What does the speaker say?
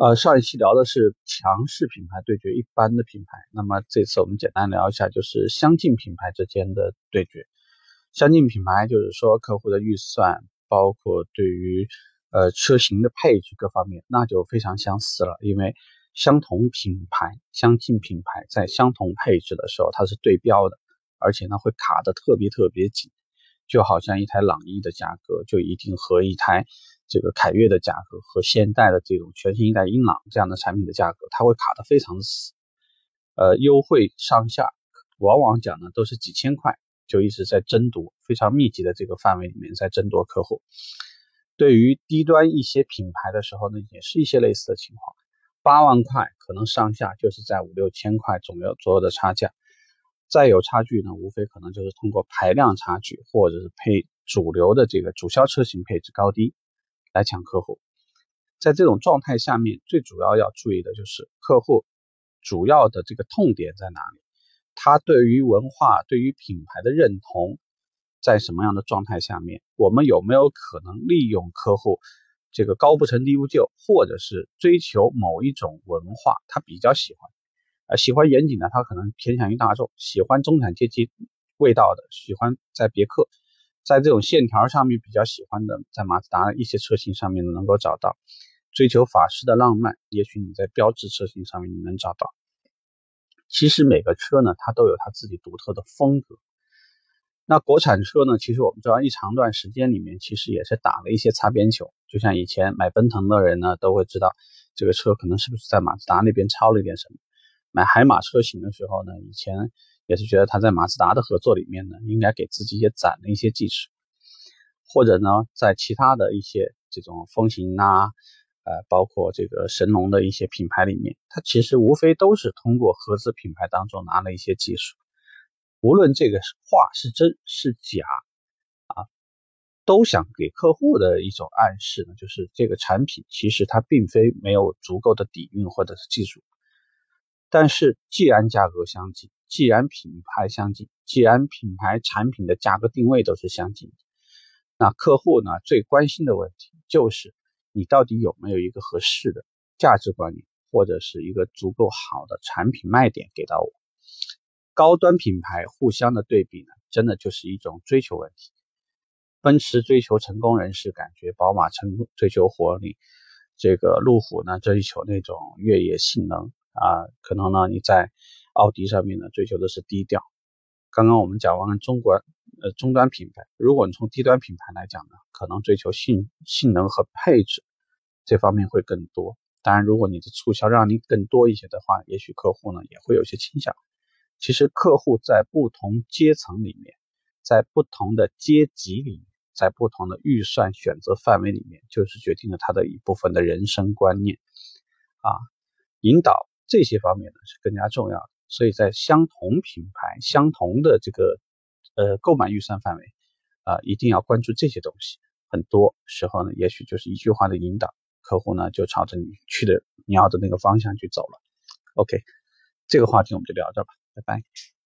呃，上一期聊的是强势品牌对决一般的品牌，那么这次我们简单聊一下，就是相近品牌之间的对决。相近品牌就是说客户的预算，包括对于呃车型的配置各方面，那就非常相似了。因为相同品牌、相近品牌在相同配置的时候，它是对标的，而且呢会卡的特别特别紧，就好像一台朗逸的价格就一定和一台。这个凯越的价格和现代的这种全新一代英朗这样的产品的价格，它会卡得非常死，呃，优惠上下往往讲呢都是几千块，就一直在争夺，非常密集的这个范围里面在争夺客户。对于低端一些品牌的时候呢，也是一些类似的情况，八万块可能上下就是在五六千块左右左右的差价，再有差距呢，无非可能就是通过排量差距或者是配主流的这个主销车型配置高低。来抢客户，在这种状态下面，最主要要注意的就是客户主要的这个痛点在哪里？他对于文化、对于品牌的认同在什么样的状态下面？我们有没有可能利用客户这个高不成低不就，或者是追求某一种文化，他比较喜欢，啊，喜欢严谨的，他可能偏向于大众；喜欢中产阶级味道的，喜欢在别克。在这种线条上面比较喜欢的，在马自达一些车型上面能够找到；追求法式的浪漫，也许你在标致车型上面你能找到。其实每个车呢，它都有它自己独特的风格。那国产车呢，其实我们知道一长段时间里面，其实也是打了一些擦边球。就像以前买奔腾的人呢，都会知道这个车可能是不是在马自达那边抄了一点什么。买海马车型的时候呢，以前。也是觉得他在马自达的合作里面呢，应该给自己也攒了一些技术，或者呢，在其他的一些这种风行啊，呃，包括这个神龙的一些品牌里面，它其实无非都是通过合资品牌当中拿了一些技术，无论这个话是真是假啊，都想给客户的一种暗示呢，就是这个产品其实它并非没有足够的底蕴或者是技术，但是既然价格相近。既然品牌相近，既然品牌产品的价格定位都是相近，那客户呢最关心的问题就是你到底有没有一个合适的价值观念，或者是一个足够好的产品卖点给到我。高端品牌互相的对比呢，真的就是一种追求问题。奔驰追求成功人士感觉，宝马成追求活力，这个路虎呢追求那种越野性能啊，可能呢你在。奥迪上面呢，追求的是低调。刚刚我们讲完了中国呃终端品牌，如果你从低端品牌来讲呢，可能追求性性能和配置这方面会更多。当然，如果你的促销让你更多一些的话，也许客户呢也会有些倾向。其实客户在不同阶层里面，在不同的阶级里面，在不同的预算选择范围里面，就是决定了他的一部分的人生观念啊，引导这些方面呢是更加重要的。所以在相同品牌、相同的这个呃购买预算范围啊，一定要关注这些东西。很多时候呢，也许就是一句话的引导，客户呢就朝着你去的你要的那个方向去走了。OK，这个话题我们就聊这吧，拜拜。